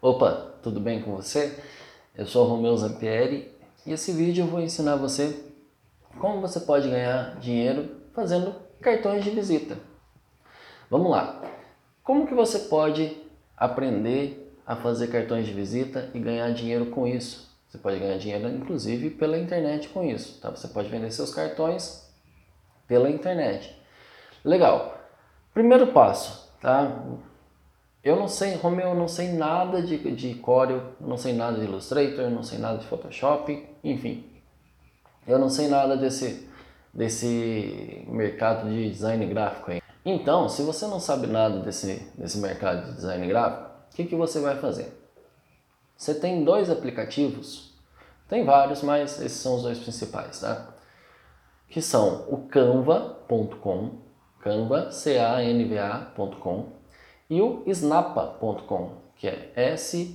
Opa, tudo bem com você? Eu sou o Romeu Zampieri e esse vídeo eu vou ensinar você como você pode ganhar dinheiro fazendo cartões de visita. Vamos lá. Como que você pode aprender a fazer cartões de visita e ganhar dinheiro com isso? Você pode ganhar dinheiro inclusive pela internet com isso, tá? Você pode vender seus cartões pela internet. Legal. Primeiro passo, tá? Eu não sei, Romeu, eu não sei nada de, de Corel, não sei nada de Illustrator, não sei nada de Photoshop, enfim. Eu não sei nada desse, desse mercado de design gráfico aí. Então, se você não sabe nada desse, desse mercado de design gráfico, o que, que você vai fazer? Você tem dois aplicativos, tem vários, mas esses são os dois principais, tá? Que são o canva.com, canva, C-A-N-V-A.com e o snapa.com, que é S-N-A-N-A